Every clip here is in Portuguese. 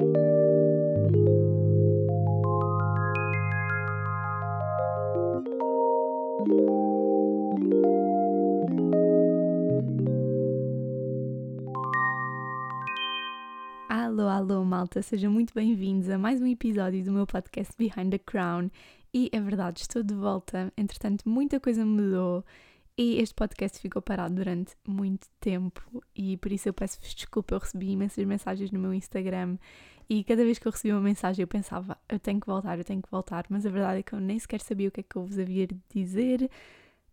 Alô, alô, malta, sejam muito bem-vindos a mais um episódio do meu podcast Behind the Crown. E é verdade, estou de volta. Entretanto, muita coisa mudou e este podcast ficou parado durante muito tempo. E por isso eu peço-vos desculpa. Eu recebi imensas mensagens no meu Instagram e cada vez que eu recebia uma mensagem eu pensava, eu tenho que voltar, eu tenho que voltar. Mas a verdade é que eu nem sequer sabia o que é que eu vos havia de dizer,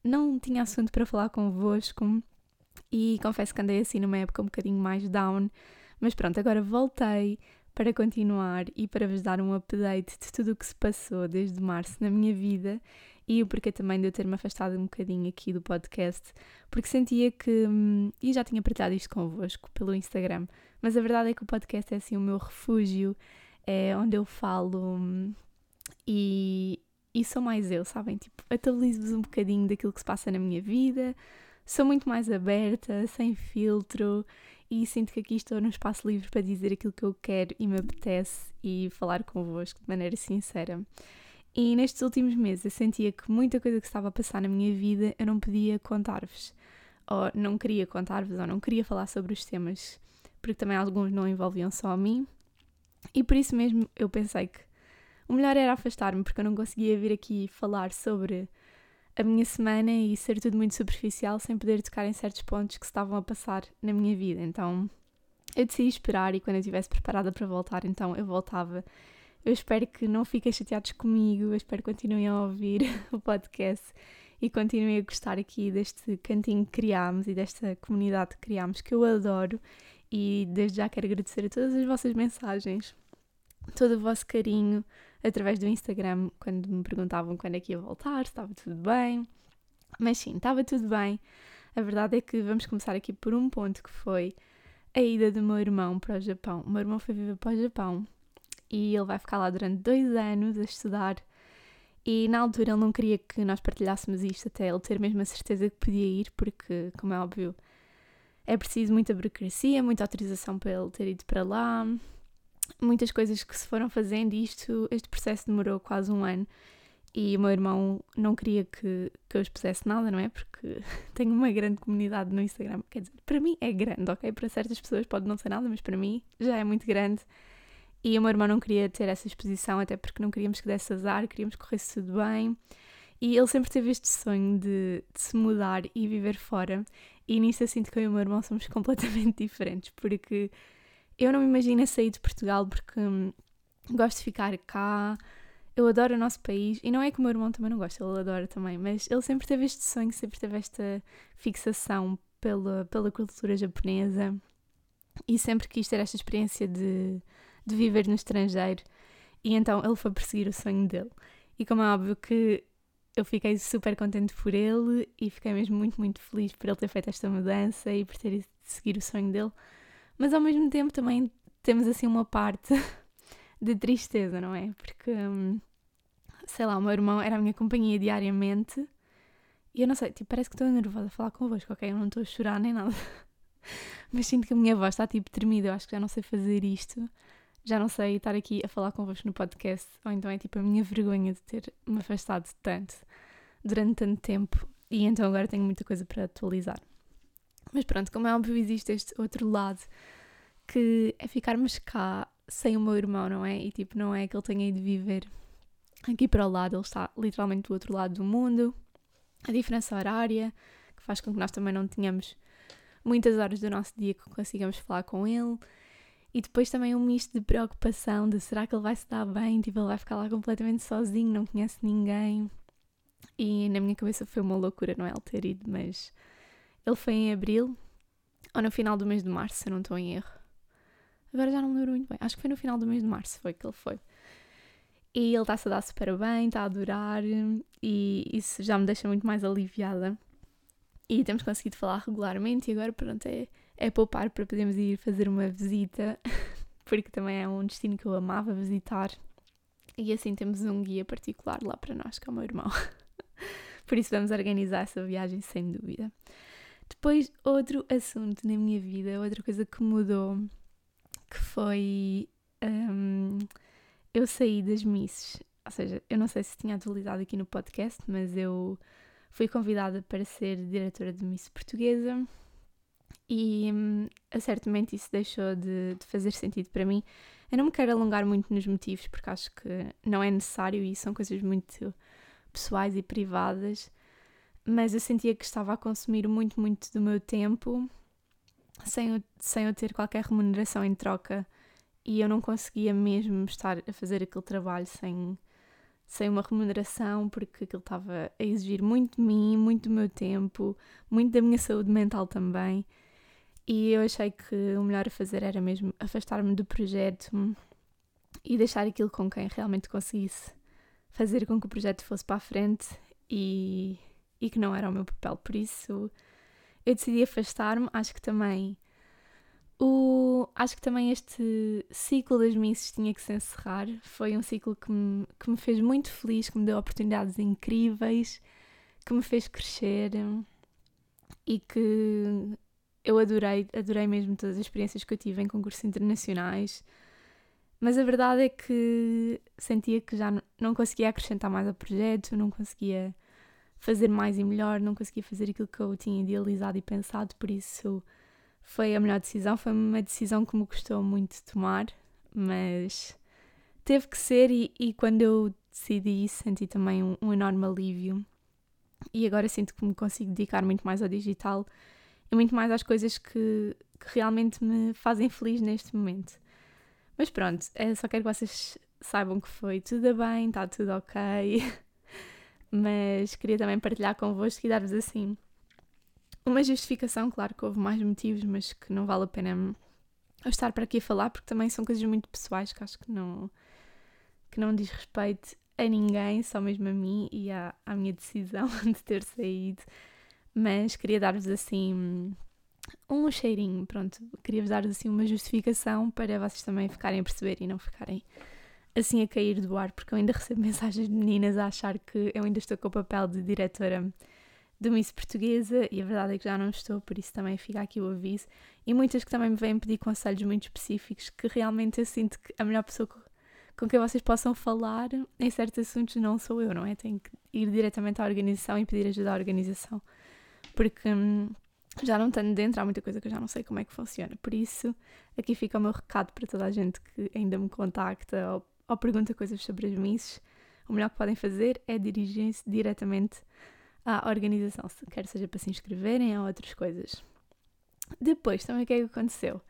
não tinha assunto para falar convosco e confesso que andei assim numa época um bocadinho mais down mas pronto, agora voltei para continuar e para vos dar um update de tudo o que se passou desde março na minha vida e o porquê também de eu ter-me afastado um bocadinho aqui do podcast, porque sentia que. Hum, e já tinha partilhado isto convosco pelo Instagram, mas a verdade é que o podcast é assim o meu refúgio, é onde eu falo hum, e, e sou mais eu, sabem? Tipo, atualizo-vos um bocadinho daquilo que se passa na minha vida, sou muito mais aberta, sem filtro e sinto que aqui estou num espaço livre para dizer aquilo que eu quero e me apetece e falar convosco de maneira sincera. E nestes últimos meses eu sentia que muita coisa que estava a passar na minha vida eu não podia contar-vos, ou não queria contar-vos, ou não queria falar sobre os temas, porque também alguns não envolviam só a mim. E por isso mesmo eu pensei que o melhor era afastar-me, porque eu não conseguia vir aqui falar sobre a minha semana e ser tudo muito superficial sem poder tocar em certos pontos que estavam a passar na minha vida. Então eu decidi esperar e quando eu estivesse preparada para voltar, então eu voltava. Eu espero que não fiquem chateados comigo, eu espero que continuem a ouvir o podcast e continuem a gostar aqui deste cantinho que criámos e desta comunidade que criámos, que eu adoro. E desde já quero agradecer a todas as vossas mensagens, todo o vosso carinho, através do Instagram quando me perguntavam quando é que ia voltar, se estava tudo bem. Mas sim, estava tudo bem. A verdade é que vamos começar aqui por um ponto que foi a ida do meu irmão para o Japão. O meu irmão foi viver para o Japão e ele vai ficar lá durante dois anos a estudar. E na altura ele não queria que nós partilhássemos isto até ele ter mesmo a certeza que podia ir, porque, como é óbvio, é preciso muita burocracia, muita autorização para ele ter ido para lá, muitas coisas que se foram fazendo e isto, este processo demorou quase um ano e o meu irmão não queria que, que eu expusesse nada, não é? Porque tenho uma grande comunidade no Instagram, quer dizer, para mim é grande, ok? Para certas pessoas pode não ser nada, mas para mim já é muito grande. E o meu irmão não queria ter essa exposição, até porque não queríamos que desse azar, queríamos que corresse tudo bem. E ele sempre teve este sonho de, de se mudar e viver fora. E nisso eu sinto que eu e o meu irmão somos completamente diferentes, porque eu não me imagino sair de Portugal porque hum, gosto de ficar cá, eu adoro o nosso país e não é que o meu irmão também não gosta, ele adora também, mas ele sempre teve este sonho, sempre teve esta fixação pela, pela cultura japonesa e sempre quis ter esta experiência de, de viver no estrangeiro e então ele foi perseguir o sonho dele. E como é óbvio que eu fiquei super contente por ele e fiquei mesmo muito, muito feliz por ele ter feito esta mudança e por ter ido seguir o sonho dele mas ao mesmo tempo também temos assim uma parte de tristeza, não é? Porque, hum, sei lá, o meu irmão era a minha companhia diariamente e eu não sei, tipo, parece que estou nervosa a falar convosco, ok? Eu não estou a chorar nem nada. Mas sinto que a minha voz está tipo tremida, eu acho que já não sei fazer isto. Já não sei estar aqui a falar convosco no podcast, ou então é tipo a minha vergonha de ter me afastado tanto durante tanto tempo e então agora tenho muita coisa para atualizar. Mas pronto, como é óbvio, existe este outro lado que é ficarmos cá sem o meu irmão, não é? E tipo, não é que ele tenha ido viver aqui para o lado, ele está literalmente do outro lado do mundo. A diferença horária, que faz com que nós também não tenhamos muitas horas do nosso dia que consigamos falar com ele. E depois também um misto de preocupação de será que ele vai se dar bem? Tipo, ele vai ficar lá completamente sozinho, não conhece ninguém. E na minha cabeça foi uma loucura, não é? Ele ter ido, mas ele foi em abril, ou no final do mês de março, se eu não estou em erro. Agora já não me lembro muito bem. Acho que foi no final do mês de março foi que ele foi. E ele está-se a dar super bem, está a adorar e isso já me deixa muito mais aliviada. E temos conseguido falar regularmente e agora pronto, é, é poupar para podermos ir fazer uma visita, porque também é um destino que eu amava visitar. E assim temos um guia particular lá para nós, que é o meu irmão. Por isso vamos organizar essa viagem sem dúvida. Depois, outro assunto na minha vida, outra coisa que mudou, que foi um, eu saí das Misses, ou seja, eu não sei se tinha atualizado aqui no podcast, mas eu fui convidada para ser diretora de Miss Portuguesa e certamente isso deixou de, de, fazer sentido para mim. Eu não me quero alongar muito nos motivos porque acho que não é necessário e são coisas muito pessoais e privadas, mas eu sentia que estava a consumir muito, muito do meu tempo sem, sem eu ter qualquer remuneração em troca e eu não conseguia mesmo estar a fazer aquele trabalho sem, sem uma remuneração porque aquilo estava a exigir muito de mim, muito do meu tempo, muito da minha saúde mental também. E eu achei que o melhor a fazer era mesmo afastar-me do projeto e deixar aquilo com quem realmente conseguisse fazer com que o projeto fosse para a frente e, e que não era o meu papel. Por isso eu decidi afastar-me. Acho que também o, acho que também este ciclo das misses tinha que se encerrar. Foi um ciclo que me, que me fez muito feliz, que me deu oportunidades incríveis, que me fez crescer e que eu adorei, adorei mesmo todas as experiências que eu tive em concursos internacionais, mas a verdade é que sentia que já não conseguia acrescentar mais ao projeto, não conseguia fazer mais e melhor, não conseguia fazer aquilo que eu tinha idealizado e pensado, por isso foi a melhor decisão. Foi uma decisão que me custou muito tomar, mas teve que ser, e, e quando eu decidi senti também um, um enorme alívio. E agora sinto que me consigo dedicar muito mais ao digital e muito mais às coisas que, que realmente me fazem feliz neste momento. Mas pronto, é, só quero que vocês saibam que foi tudo bem, está tudo ok. Mas queria também partilhar convosco e dar-vos assim uma justificação. Claro que houve mais motivos, mas que não vale a pena eu estar para aqui a falar, porque também são coisas muito pessoais que acho que não, que não diz respeito a ninguém, só mesmo a mim e à, à minha decisão de ter saído mas queria dar-vos assim um cheirinho, pronto, queria-vos dar assim uma justificação para vocês também ficarem a perceber e não ficarem assim a cair do ar, porque eu ainda recebo mensagens de meninas a achar que eu ainda estou com o papel de diretora do Miss Portuguesa e a verdade é que já não estou, por isso também fica aqui o aviso. E muitas que também me vêm pedir conselhos muito específicos que realmente eu sinto que a melhor pessoa com quem vocês possam falar em certos assuntos não sou eu, não é? Tenho que ir diretamente à organização e pedir ajuda à organização porque hum, já não estando dentro, há muita coisa que eu já não sei como é que funciona. Por isso, aqui fica o meu recado para toda a gente que ainda me contacta ou, ou pergunta coisas sobre as misses. O melhor que podem fazer é dirigirem-se diretamente à organização, quer seja para se inscreverem ou outras coisas. Depois, também o que é que aconteceu?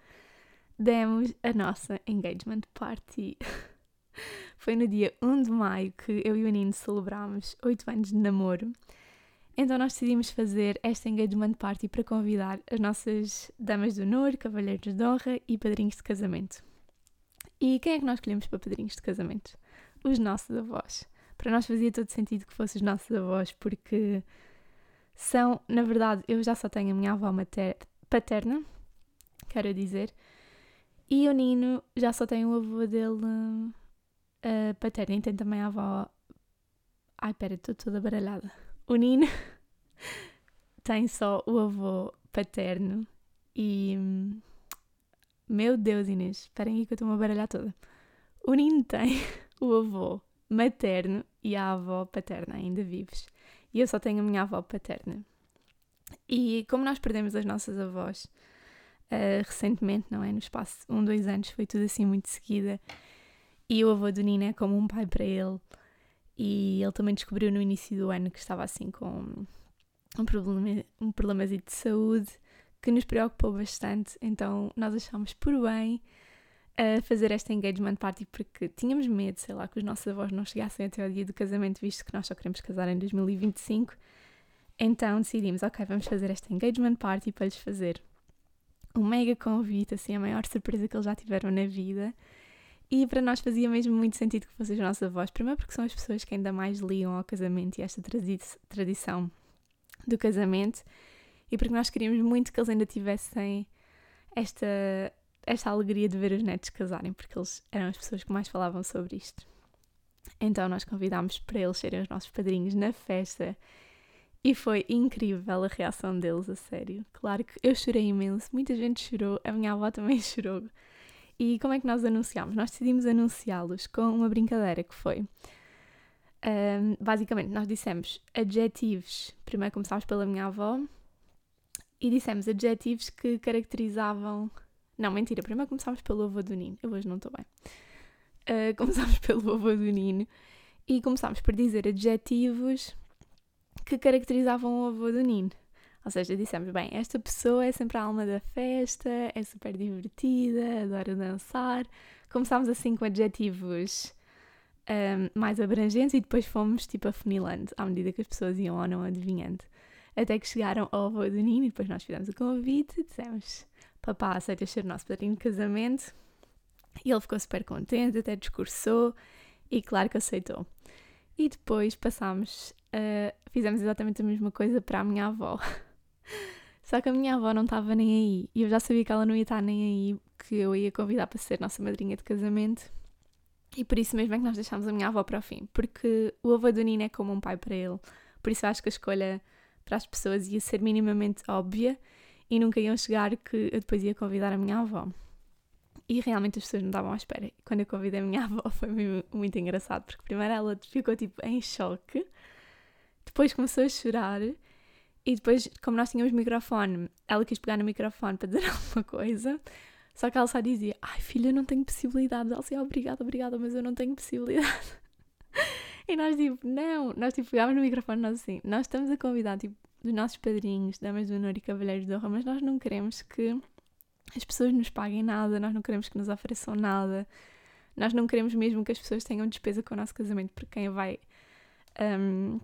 Demos a nossa engagement party. Foi no dia 1 de maio que eu e o Nino celebrámos 8 anos de namoro. Então nós decidimos fazer esta engagement party para convidar as nossas damas de honor, cavalheiros de honra e padrinhos de casamento. E quem é que nós escolhemos para padrinhos de casamento? Os nossos avós. Para nós fazia todo sentido que fossem os nossos avós, porque são, na verdade, eu já só tenho a minha avó mater, paterna, quero dizer, e o Nino já só tem o avô dele uh, paterno, e tem também a avó. Ai, pera, estou toda baralhada o Nino tem só o avô paterno e. Meu Deus, Inês, esperem aí que eu estou-me a baralhar toda. O Nino tem o avô materno e a avó paterna ainda vivos. E eu só tenho a minha avó paterna. E como nós perdemos as nossas avós uh, recentemente, não é? No espaço de um, dois anos, foi tudo assim muito seguida. E o avô do Nino é como um pai para ele. E ele também descobriu no início do ano que estava assim com um problema, um problema de saúde que nos preocupou bastante. Então nós achámos por bem uh, fazer esta engagement party porque tínhamos medo, sei lá, que os nossos avós não chegassem até ao dia do casamento, visto que nós só queremos casar em 2025. Então decidimos, ok, vamos fazer esta engagement party para lhes fazer um mega convite, assim, a maior surpresa que eles já tiveram na vida. E para nós fazia mesmo muito sentido que fossem os nossos avós, primeiro porque são as pessoas que ainda mais ligam ao casamento e a esta tradi tradição do casamento, e porque nós queríamos muito que eles ainda tivessem esta, esta alegria de ver os netos casarem, porque eles eram as pessoas que mais falavam sobre isto. Então nós convidámos para eles serem os nossos padrinhos na festa e foi incrível a reação deles, a sério. Claro que eu chorei imenso, muita gente chorou, a minha avó também chorou E como é que nós anunciámos? Nós decidimos anunciá-los com uma brincadeira que foi. Um, basicamente, nós dissemos adjetivos. Primeiro começámos pela minha avó e dissemos adjetivos que caracterizavam. Não, mentira, primeiro começámos pelo avô do Nino. Eu hoje não estou bem. Uh, começámos pelo avô do Nino e começámos por dizer adjetivos que caracterizavam o avô do Nino. Ou seja, dissemos, bem, esta pessoa é sempre a alma da festa, é super divertida, adora dançar. Começámos assim com adjetivos um, mais abrangentes e depois fomos tipo afunilando à medida que as pessoas iam ou não adivinhando. Até que chegaram ao avô do Nino e depois nós fizemos o convite e dissemos: Papá, aceita ser nosso padrinho de casamento? E ele ficou super contente, até discursou e claro que aceitou. E depois passámos, uh, fizemos exatamente a mesma coisa para a minha avó. Só que a minha avó não estava nem aí e eu já sabia que ela não ia estar nem aí, que eu ia convidar para ser nossa madrinha de casamento. E por isso mesmo é que nós deixámos a minha avó para o fim, porque o avô do Nino é como um pai para ele. Por isso acho que a escolha para as pessoas ia ser minimamente óbvia e nunca iam chegar que eu depois ia convidar a minha avó. E realmente as pessoas não estavam à espera. Quando eu convidei a minha avó foi muito engraçado, porque primeiro ela ficou tipo em choque, depois começou a chorar e depois, como nós tínhamos microfone, ela quis pegar no microfone para dizer alguma coisa, só que ela só dizia: Ai filha, não tenho possibilidade. Ela dizia: Obrigada, obrigada, mas eu não tenho possibilidade. e nós, tipo, não. Nós, tipo, pegávamos no microfone, nós assim: Nós estamos a convidar, tipo, os nossos padrinhos, damas do honor e cavalheiros de honra, mas nós não queremos que as pessoas nos paguem nada, nós não queremos que nos ofereçam nada, nós não queremos mesmo que as pessoas tenham despesa com o nosso casamento, porque quem vai. Um,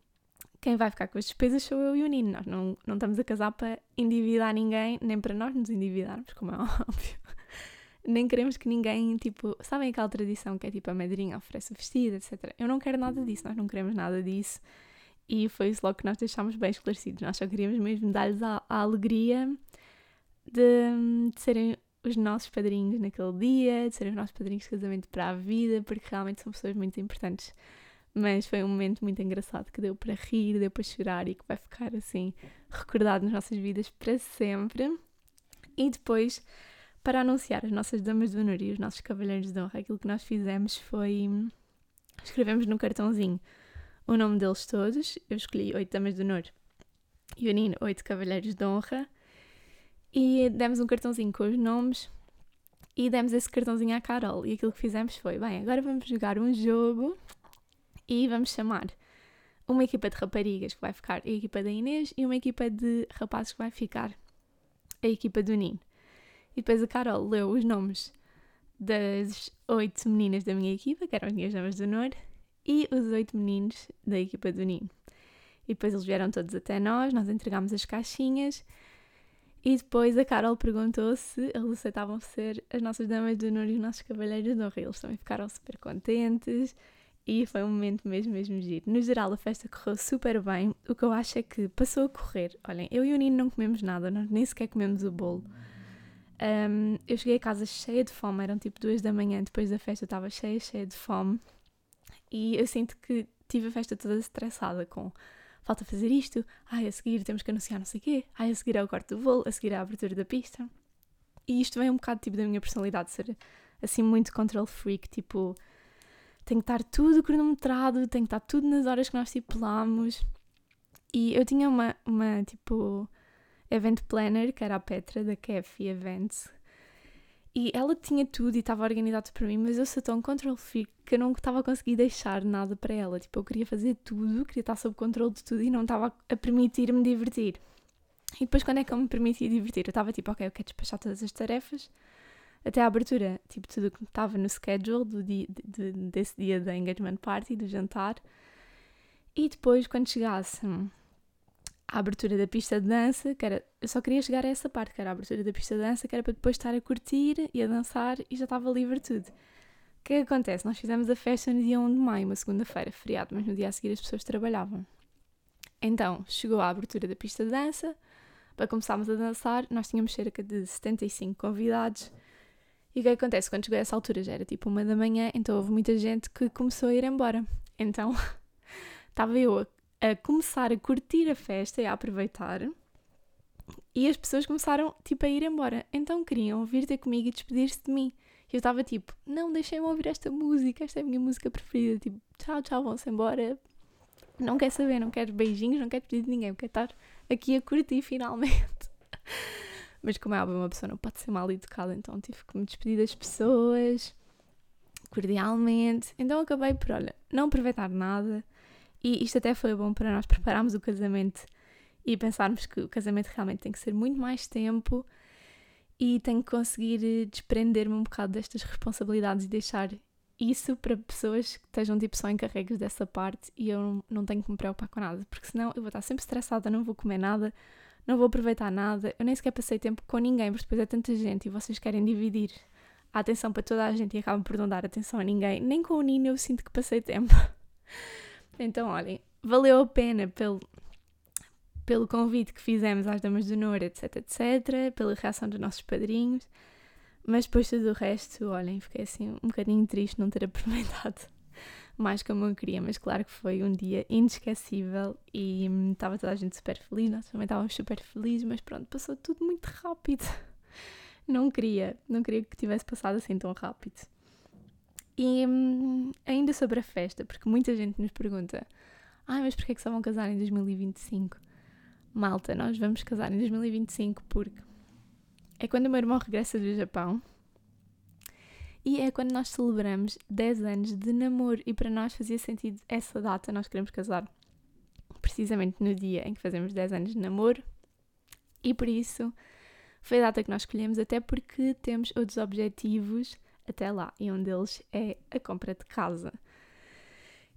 quem vai ficar com as despesas sou eu e o Nino. Nós não, não estamos a casar para endividar ninguém, nem para nós nos endividarmos, como é óbvio. nem queremos que ninguém, tipo, sabem aquela tradição que é tipo a madrinha oferece o vestido, etc. Eu não quero nada disso, nós não queremos nada disso. E foi isso logo que nós deixámos bem esclarecidos. Nós só queríamos mesmo dar-lhes a, a, alegria de, de serem os nossos padrinhos naquele dia, de serem os nossos padrinhos de casamento para a vida, porque realmente são pessoas muito importantes mas foi um momento muito engraçado que deu para rir, deu para chorar e que vai ficar assim recordado nas nossas vidas para sempre. E depois, para anunciar as nossas damas de honor e os nossos cavalheiros de honra, aquilo que nós fizemos foi escrevemos no cartãozinho o nome deles todos. Eu escolhi oito damas de honor e o Nino, oito cavalheiros de honra. E demos um cartãozinho com os nomes e demos esse cartãozinho à Carol. E aquilo que fizemos foi: bem, agora vamos jogar um jogo e vamos chamar uma equipa de raparigas que vai ficar a equipa da Inês e uma equipa de rapazes que vai ficar a equipa do Nino. E depois a Carol leu os nomes das oito meninas da minha equipa, que eram as minhas damas de honor, e os oito meninos da equipa do Nino. E depois eles vieram todos até nós, nós entregámos as caixinhas e depois a Carol perguntou se eles aceitavam ser as nossas damas de honor e os nossos cavalheiros de honra. Eles também ficaram super contentes e foi um momento mesmo, mesmo giro. No geral, a festa correu super bem. O que eu acho é que passou a correr. Olhem, eu e o Nino não comemos nada, nós nem sequer comemos o bolo. Um, eu cheguei a casa cheia de fome, eram tipo duas da manhã, depois da festa eu estava cheia, cheia de fome. E eu sinto que tive a festa toda estressada com falta fazer isto, ai, a seguir temos que anunciar não sei o quê, ai, a seguir é o corte do bolo, a seguir é a abertura da pista. E isto vem um bocado tipo da minha personalidade, ser assim muito control freak, tipo tem que estar tudo cronometrado, tem que estar tudo nas horas que nós estipulamos. E eu tinha uma, uma tipo, event planner, que era a Petra, da Kefi Events, e ela tinha tudo e estava organizado para mim, mas eu sou tão control freak que eu não estava a conseguir deixar nada para ela. Tipo, eu queria fazer tudo, queria estar sob controle de tudo e não estava a permitir-me divertir. E depois, quando é que eu me permitia divertir? Eu estava tipo, ok, eu quero despachar todas as tarefas, até a abertura, tipo, tudo que estava no schedule do dia, de, desse dia da engagement party, do jantar. E depois, quando chegasse a abertura da pista de dança, que era, eu só queria chegar a essa parte, que era a abertura da pista de dança, que era para depois estar a curtir e a dançar e já estava livre tudo. O que é que acontece? Nós fizemos a festa no dia 1 de maio, uma segunda-feira, feriado, mas no dia a seguir as pessoas trabalhavam. Então, chegou a abertura da pista de dança, para começarmos a dançar, nós tínhamos cerca de 75 convidados e o que acontece? Quando chegou a essa altura já era tipo uma da manhã, então houve muita gente que começou a ir embora. Então estava eu a, a, começar a curtir a festa e a aproveitar. E as pessoas começaram, tipo, a ir embora. Então queriam vir ter comigo e despedir-se de mim. Eu estava tipo, não, deixem-me ouvir esta música, esta é a minha música preferida. Tipo, tchau, tchau, vão-se embora. Não quer saber, não quero beijinhos, não quero pedir de ninguém, quero estar aqui a curtir finalmente. Mas como é óbvio, uma pessoa não pode ser mal educada, então tive que me despedir das pessoas cordialmente. Então acabei por, olha, não aproveitar nada. E isto até foi bom para nós prepararmos o casamento e pensarmos que o casamento realmente tem que ser muito mais tempo e tenho que conseguir eh, desprender-me um bocado destas responsabilidades e deixar isso para pessoas que estejam tipo só encarregues dessa parte e eu não, tenho que me preocupar com nada, porque senão eu vou estar sempre estressada, não vou comer nada, não vou aproveitar nada, eu nem sequer passei tempo com ninguém, porque depois é tanta gente e vocês querem dividir a atenção para toda a gente e acabam por não dar atenção a ninguém. Nem com o Nino eu sinto que passei tempo. então, olhem, valeu a pena pelo, pelo convite que fizemos às Damas de Honor, etc, etc, pela reação dos nossos padrinhos, mas depois tudo o resto, olhem, fiquei assim um bocadinho triste não ter aproveitado mais como eu queria, mas claro que foi um dia inesquecível e hum, estava toda a gente super feliz, nós também estávamos super felizes, mas pronto, passou tudo muito rápido. Não queria, não queria que tivesse passado assim tão rápido. E hum, ainda sobre a festa, porque muita gente nos pergunta: ah, mas porquê é que só vão casar em 2025? Malta, nós vamos casar em 2025 porque é quando o meu irmão regressa do Japão e é quando nós celebramos 10 anos de namoro e para nós fazia sentido essa data, nós queremos casar precisamente no dia em que fazemos 10 anos de namoro e por isso foi a data que nós escolhemos até porque temos outros objetivos até lá e um deles é a compra de casa.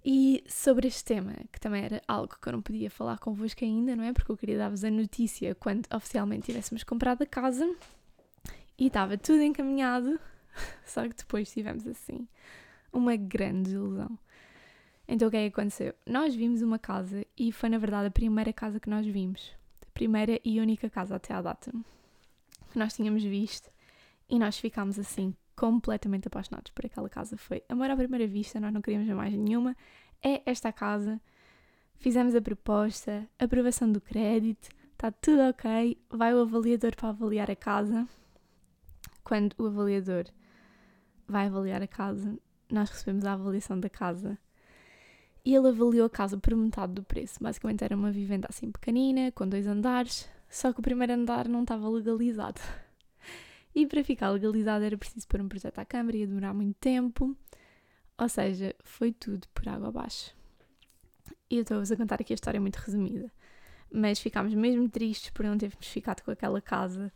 E sobre este tema, que também era algo que eu não podia falar convosco ainda, não é? Porque eu queria dar-vos a notícia quando oficialmente tivéssemos comprado a casa e estava tudo encaminhado, só que depois tivemos assim uma grande ilusão. Então o que é que aconteceu? Nós vimos uma casa e foi na verdade a primeira casa que nós vimos. A primeira e única casa até à data que nós tínhamos visto e nós ficámos assim completamente apaixonados por aquela casa. Foi amor à primeira vista, nós não queríamos mais nenhuma. É esta casa. Fizemos a proposta, aprovação do crédito, está tudo ok. Vai o avaliador para avaliar a casa. Quando o avaliador vai avaliar a casa, nós recebemos a avaliação da casa e ele avaliou a casa por metade do preço. Basicamente era uma vivenda assim pequenina, com dois andares, só que o primeiro andar não estava legalizado. E para ficar legalizado era preciso pôr um projeto à Câmara, ia demorar muito tempo. Ou seja, foi tudo por água abaixo. E eu estou-vos a contar aqui a história muito resumida. Mas ficámos mesmo tristes por não termos ficado com aquela casa.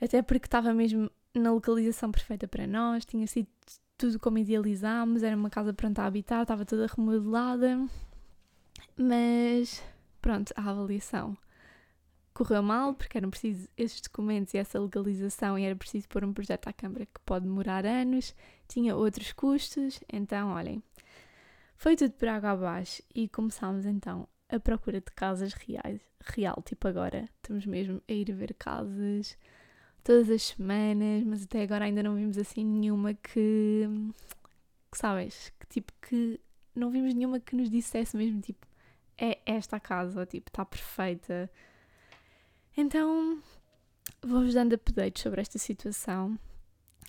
Até porque estava mesmo na localização perfeita para nós, tinha sido tudo como idealizámos, era uma casa pronta a habitar, estava toda remodelada. Mas pronto, a avaliação correu mal porque eram precisos esses documentos e essa legalização e era preciso pôr um projeto à Câmara que pode demorar anos, tinha outros custos, então olhem, foi tudo por água abaixo e começámos então a procura de casas reais, real, tipo agora estamos mesmo a ir ver casas todas as semanas, mas até agora ainda não vimos assim nenhuma que, que sabes, que tipo que não vimos nenhuma que nos dissesse mesmo tipo é esta a casa, ou, tipo está perfeita, então, vou-vos dando updates sobre esta situação.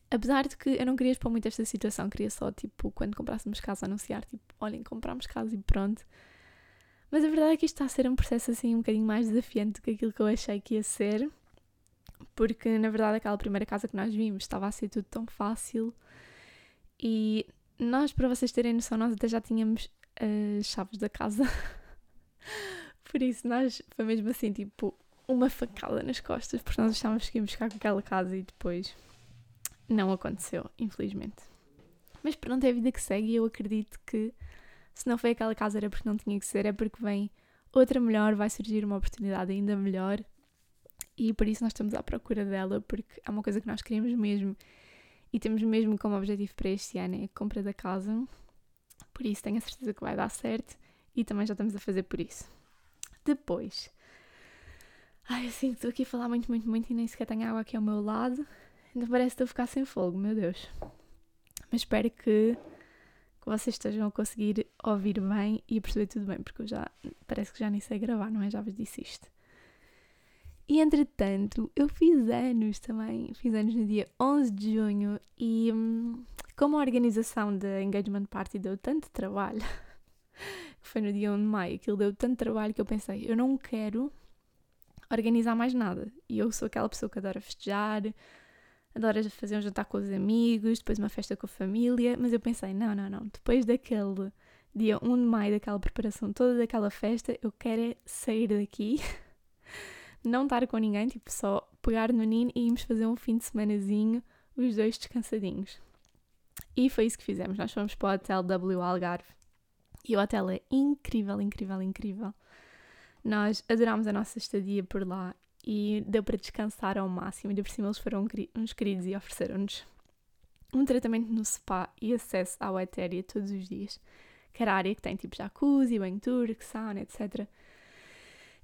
Apesar de que eu não queria expor muito esta situação, queria só, tipo, quando comprássemos casa, anunciar, tipo, olhem, compramos casa e pronto. Mas a verdade é que isto está a ser um processo, assim, um bocadinho mais desafiante do que aquilo que eu achei que ia ser. Porque, na verdade, aquela primeira casa que nós vimos estava a ser tudo tão fácil. E nós, para vocês terem noção, nós até já tínhamos as chaves da casa. Por isso, nós, foi mesmo assim, tipo, uma facada nas costas, porque nós achávamos que íamos ficar com aquela casa e depois não aconteceu, infelizmente. Mas pronto, é a vida que segue e eu acredito que se não foi aquela casa era porque não tinha que ser, é porque vem outra melhor, vai surgir uma oportunidade ainda melhor e por isso nós estamos à procura dela, porque é uma coisa que nós queremos mesmo e temos mesmo como objetivo para este ano é a compra da casa. Por isso tenho a certeza que vai dar certo e também já estamos a fazer por isso. Depois, Ai, assim, estou aqui a falar muito, muito, muito e nem sequer tenho água aqui ao meu lado. Ainda parece que estou a ficar sem fogo, meu Deus. Mas espero que, que vocês estejam a conseguir ouvir bem e perceber tudo bem, porque eu já parece que já nem sei gravar, não é? Já vos disse isto. E entretanto, eu fiz anos também, fiz anos no dia 11 de junho e hum, como a organização da Engagement Party deu tanto trabalho, que foi no dia 1 de maio, aquilo deu tanto trabalho que eu pensei, eu não quero organizar mais nada. E eu sou aquela pessoa que adora festejar, adora fazer um jantar com os amigos, depois uma festa com a família, mas eu pensei, não, não, não, depois daquele dia 1 de maio, daquela preparação toda daquela festa, eu quero é sair daqui, não estar com ninguém, tipo só pegar no Nino e irmos fazer um fim de semanazinho, os dois descansadinhos. E foi isso que fizemos. Nós fomos para o Hotel W Algarve. E o hotel é incrível, incrível, incrível. Nós adorámos a nossa estadia por lá e deu para descansar ao máximo. E de por cima eles foram uns queridos e ofereceram-nos um tratamento no spa e acesso à wet area todos os dias. Que era a área que tem tipo jacuzzi, banho turco, sauna, etc.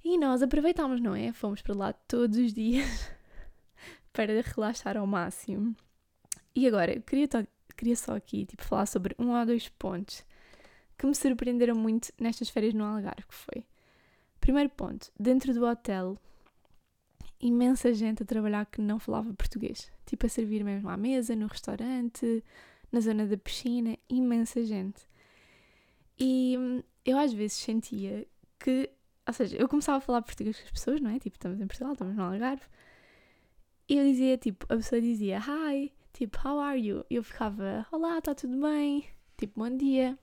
E nós aproveitámos, não é? Fomos para lá todos os dias para relaxar ao máximo. E agora, eu queria queria só aqui tipo, falar sobre um ou dois pontos que me surpreenderam muito nestas férias no Algarve, que foi... Primeiro ponto, dentro do hotel, imensa gente a trabalhar que não falava português. Tipo, a servir mesmo à mesa, no restaurante, na zona da piscina, imensa gente. E hum, eu às vezes sentia que, ou seja, eu começava a falar português com as pessoas, não é? Tipo, estamos em Portugal, estamos no Algarve. E eu dizia, tipo, a pessoa dizia, hi, tipo, how are you? E eu ficava, olá, está tudo bem? Tipo, bom dia.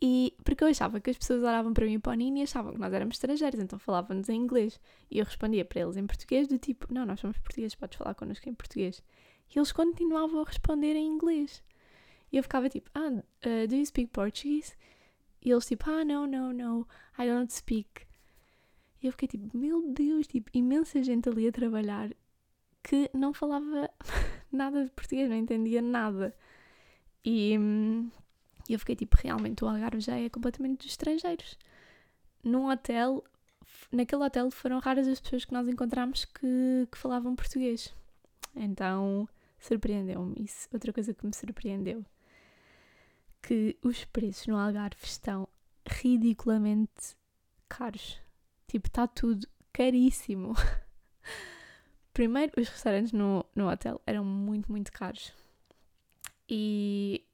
E porque eu achava que as pessoas olhavam para mim e para o Nini e achavam que nós éramos estrangeiros, então falavam-nos em inglês. E eu respondia para eles em português, do tipo, não, nós somos portugueses, podes falar connosco em português. E eles continuavam a responder em inglês. E eu ficava tipo, ah, uh, do you speak Portuguese? E eles tipo, ah, não, não, não, I don't speak. E eu fiquei tipo, meu Deus, tipo, imensa gente ali a trabalhar que não falava nada de português, não entendia nada. E hum, eu fiquei tipo, realmente o Algarve já é completamente dos estrangeiros. Num hotel, naquele hotel foram raras as pessoas que nós encontramos que, que falavam português. Então surpreendeu-me isso. Outra coisa que me surpreendeu que os preços no Algarve estão ridiculamente caros. Tipo, está tudo caríssimo. Primeiro, os restaurantes no, no hotel eram muito, muito caros. E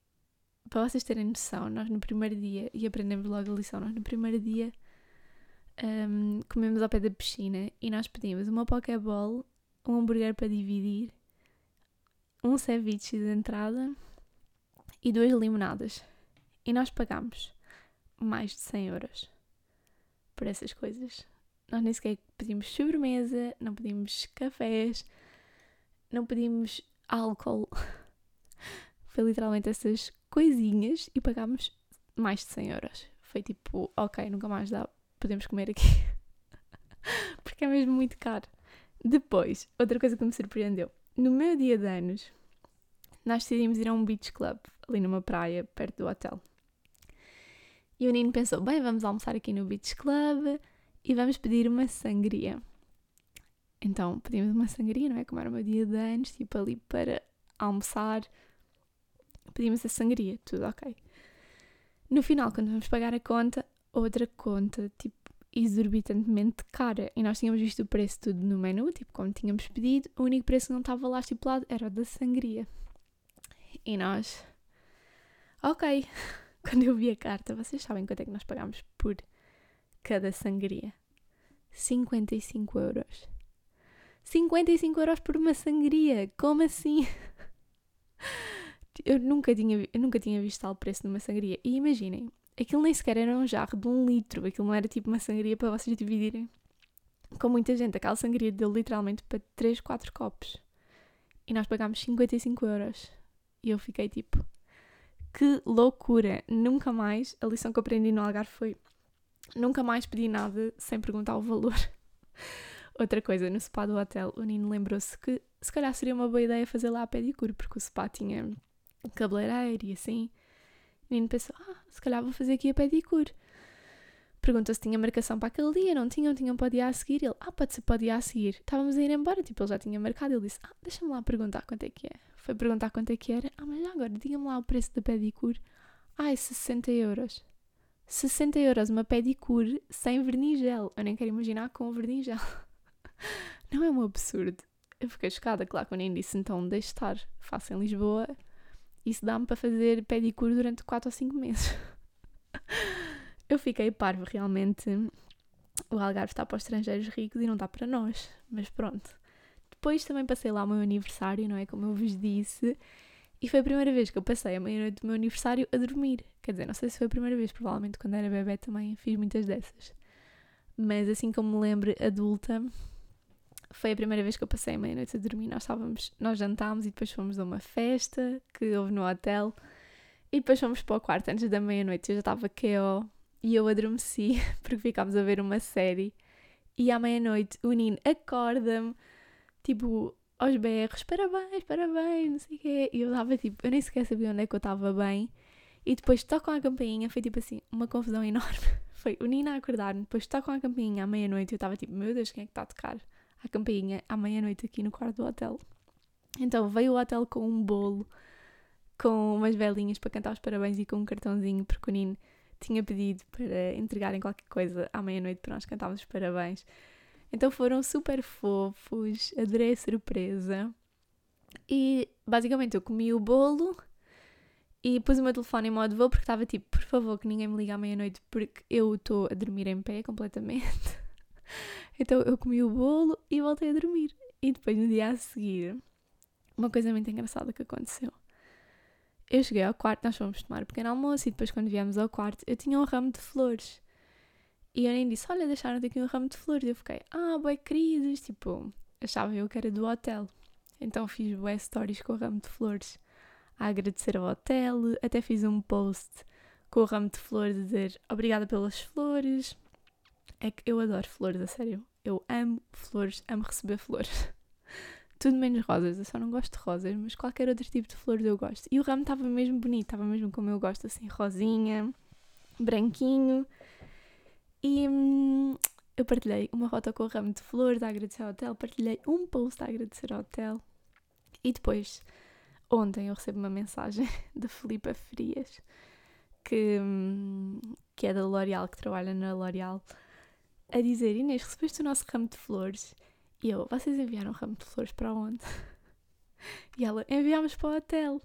para vocês terem noção, nós no primeiro dia, e aprendemos logo a lição, nós no primeiro dia um, comemos ao pé da piscina e nós pedimos uma pokeball, um hambúrguer para dividir, um ceviche de entrada e duas limonadas. E nós pagámos mais de 100 euros por essas coisas. Nós nem sequer pedimos sobremesa, não pedimos cafés, não pedimos álcool. Foi literalmente essas coisinhas e pagámos mais de 100 euros. Foi tipo, ok, nunca mais dá, podemos comer aqui. Porque é mesmo muito caro. Depois, outra coisa que me surpreendeu. No meu dia de anos, nós decidimos ir a um beach club, ali numa praia, perto do hotel. E o Nino pensou, bem, vamos almoçar aqui no beach club, e vamos pedir uma sangria. Então pedimos uma sangria, não é? Como era o meu dia de anos, tipo ali para almoçar, pedimos a sangria, tudo ok. No final, quando vamos pagar a conta, outra conta, tipo, exorbitantemente cara. E nós tínhamos visto o preço tudo no menu, tipo, como tínhamos pedido, o único preço que não estava lá estipulado era o da sangria. E nós, ok. Quando eu vi a carta, vocês sabem quanto é que nós pagámos por cada sangria. 55 euros. 55 euros por uma sangria! Como assim? Eu nunca tinha, eu nunca tinha visto tal preço numa sangria. E imaginem, aquilo nem sequer era um jarro de um litro, aquilo não era tipo uma sangria para vocês dividirem com muita gente. Aquela sangria deu literalmente para 3, 4 copos. E nós pagámos 55 euros. E eu fiquei tipo, que loucura! Nunca mais. A lição que eu aprendi no Algarve foi Nunca mais pedi nada sem perguntar o valor. Outra coisa, no spa do hotel, o Nino lembrou-se que se calhar seria uma boa ideia fazer lá a pedicure, porque o spa tinha cabeleireiro e assim. O Nino pensou, ah, se calhar vou fazer aqui a pedicure. Perguntou se tinha marcação para aquele dia, não tinham, tinham para o dia a seguir. Ele, ah, pode ser para o dia a seguir. Estávamos a ir embora, tipo, ele já tinha marcado. Ele disse, ah, deixa-me lá perguntar quanto é que é. Foi perguntar quanto é que era. Ah, mas agora, diga-me lá o preço da pedicure. É 60 euros. 60 euros uma pedicure sem vernigel. Eu nem quero imaginar com vernigel. Não é um absurdo. Eu fiquei chocada, claro que eu disse, então deixe estar, faço em Lisboa. Isso dá-me para fazer pedicure durante 4 ou 5 meses. eu fiquei parvo, realmente. O Algarve está para os estrangeiros ricos e não está para nós. Mas pronto. Depois também passei lá o meu aniversário, não é? Como eu vos disse. E foi a primeira vez que eu passei a meia-noite do meu aniversário a dormir. Quer dizer, não sei se foi a primeira vez, provavelmente quando era bebê também fiz muitas dessas. Mas assim como me lembro, adulta, foi a primeira vez que eu passei a meia-noite a dormir. Nós estávamos, nós jantámos e depois fomos a uma festa que houve no hotel. E depois fomos para o quarto antes da meia-noite. Eu já estava KO e eu adormeci porque ficámos a ver uma série. E à meia-noite o Nino acorda-me, tipo, aos berros, parabéns, parabéns, não sei o quê. E eu estava tipo, eu nem sequer sabia onde é que eu estava bem. E depois tocam a campainha, foi tipo assim, uma confusão enorme. Foi o Nina a acordar-me, depois tocam a campainha à meia-noite. Eu estava tipo, meu Deus, quem é que está a tocar a campainha à meia-noite aqui no quarto do hotel? Então veio o hotel com um bolo, com umas velinhas para cantar os parabéns e com um cartãozinho, porque o Nino tinha pedido para entregarem qualquer coisa à meia-noite para nós cantarmos os parabéns. Então foram super fofos, adorei a surpresa. E basicamente eu comi o bolo e pus o meu telefone em modo voo porque estava tipo, por favor, que ninguém me ligue à meia-noite porque eu estou a dormir em pé completamente. então eu comi o bolo e voltei a dormir. E depois no dia a seguir, uma coisa muito engraçada que aconteceu. Eu cheguei ao quarto, nós fomos tomar um pequeno almoço e depois quando viemos ao quarto eu tinha um ramo de flores. E eu nem disse, olha, deixaram-te aqui um ramo de flores. Eu fiquei, ah, boi queridos, tipo, achava eu que era do hotel. Então fiz bué stories com o ramo de flores a agradecer ao hotel, até fiz um post com o ramo de flores a dizer obrigada pelas flores. É que eu adoro flores, a sério. Eu amo flores, amo receber flores. Tudo menos rosas, eu só não gosto de rosas, mas qualquer outro tipo de flores eu gosto. E o ramo estava mesmo bonito, estava mesmo como eu gosto, assim, rosinha, branquinho. E hum, eu partilhei uma foto com o ramo de flores a agradecer ao hotel, partilhei um post a agradecer ao hotel. E depois, ontem, eu recebo uma mensagem da Filipa Frias, que, hum, que é da L'Oréal, que trabalha na L'Oréal, a dizer: Inês, recebeste o nosso ramo de flores? E eu, vocês enviaram o ramo de flores para onde? E ela, enviámos para o hotel.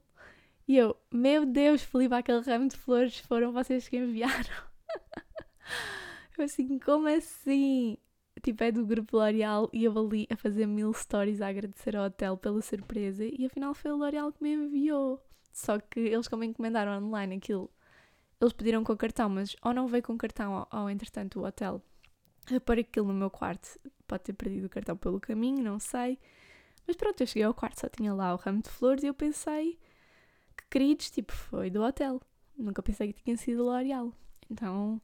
E eu, meu Deus, Filipe, aquele ramo de flores foram vocês que enviaram. Eu assim, como assim? Tipo, é do grupo L'Oreal e eu ali a fazer mil stories a agradecer ao hotel pela surpresa e afinal foi o L'Oreal que me enviou. Só que eles como encomendaram online aquilo, eles pediram com cartão, mas ou não veio com cartão ou, ou entretanto o hotel a pôr aquilo no meu quarto. Pode ter perdido o cartão pelo caminho, não sei. Mas pronto, eu cheguei ao quarto, só tinha lá o ramo de flores e eu pensei que queridos, tipo, foi do hotel. Nunca pensei que tinha sido L'Oreal. Então,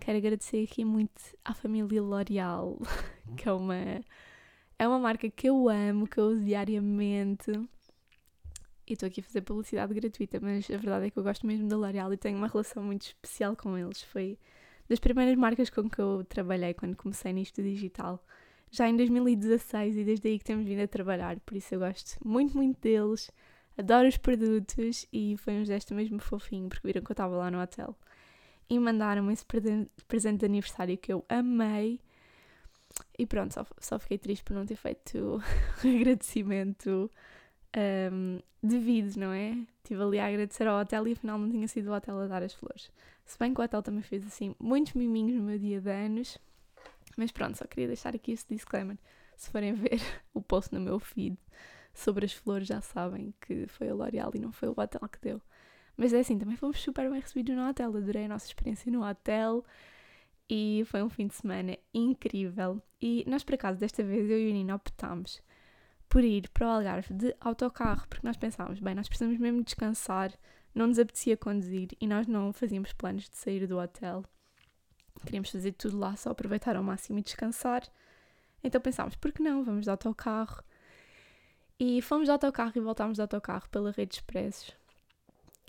Quero agradecer aqui muito à família L'Oreal, que é uma, é uma marca que eu amo, que eu uso diariamente. E estou aqui a fazer publicidade gratuita, mas a verdade é que eu gosto mesmo da L'Oreal e tenho uma relação muito especial com eles. Foi das primeiras marcas com que eu trabalhei quando comecei nisto digital. Já em 2016 e desde aí que temos vindo a trabalhar, por isso eu gosto muito, muito deles. Adoro os produtos e foi um gesto mesmo fofinho, porque viram que eu estava lá no hotel e mandaram-me esse presente de aniversário que eu amei. E pronto, só, só fiquei triste por não ter feito o agradecimento um, devido, não é? Estive ali a agradecer ao hotel e afinal não tinha sido o hotel a dar as flores. Se bem que o hotel também fez assim muitos miminhos no meu dia de anos. Mas pronto, só queria deixar aqui esse disclaimer. Se forem ver o post no meu feed sobre as flores, já sabem que foi a L'Oreal e não foi o hotel que deu. Mas é assim, também fomos super bem recebidos no hotel. Adorei a nossa experiência no hotel e foi um fim de semana incrível. E nós, por acaso, desta vez eu e o Nino optámos por ir para o Algarve de autocarro, porque nós pensámos, bem, nós precisamos mesmo descansar, não nos apetecia conduzir e nós não fazíamos planos de sair do hotel. Queríamos fazer tudo lá, só aproveitar ao máximo e descansar. Então pensámos, por que não? Vamos de autocarro. E fomos de autocarro e voltámos de autocarro pela rede de expressos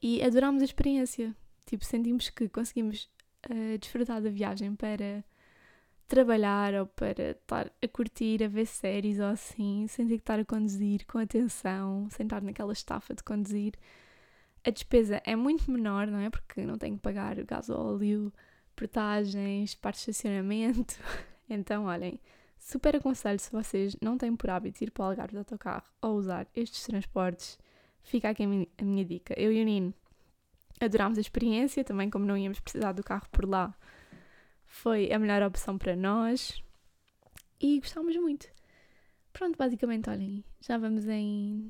e adorámos a experiência. Tipo, sentimos que conseguimos uh, desfrutar da viagem para trabalhar ou para estar a curtir, a ver séries ou assim, sem ter que estar a conduzir com atenção, sem estar naquela estafa de conduzir. A despesa é muito menor, não é? Porque não tenho que pagar gasóleo, portagens, parte de estacionamento. Então, olhem, Super aconselho se vocês não têm por hábito ir para o Algarve de autocarro ou usar estes transportes, fica aqui a minha, a minha dica. Eu e o Nino adorámos a experiência, também como não íamos precisar do carro por lá, foi a melhor opção para nós e gostámos muito. Pronto, basicamente, olhem, já vamos em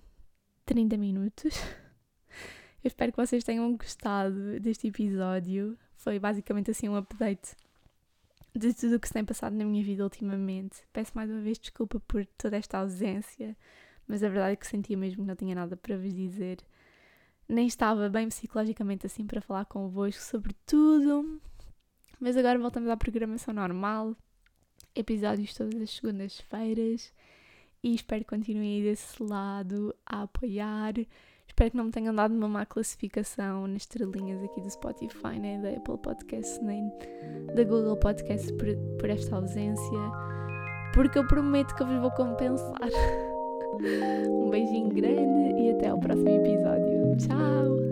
30 minutos. Eu espero que vocês tenham gostado deste episódio. Foi basicamente assim um update de tudo o que se tem passado na minha vida ultimamente. Peço mais uma vez desculpa por toda esta ausência, mas a verdade é que sentia mesmo que não tinha nada para vos dizer. Nem estava bem psicologicamente assim para falar convosco sobre tudo. Mas agora voltamos à programação normal. Episódios todas as segundas-feiras. E espero que continuem desse lado a apoiar. Espero que não me tenham dado uma má classificação nas estrelinhas aqui do Spotify, nem da Apple Podcast, nem da Google Podcast por, por esta ausência, porque eu prometo que eu vos vou compensar. Um beijinho grande e até ao próximo episódio.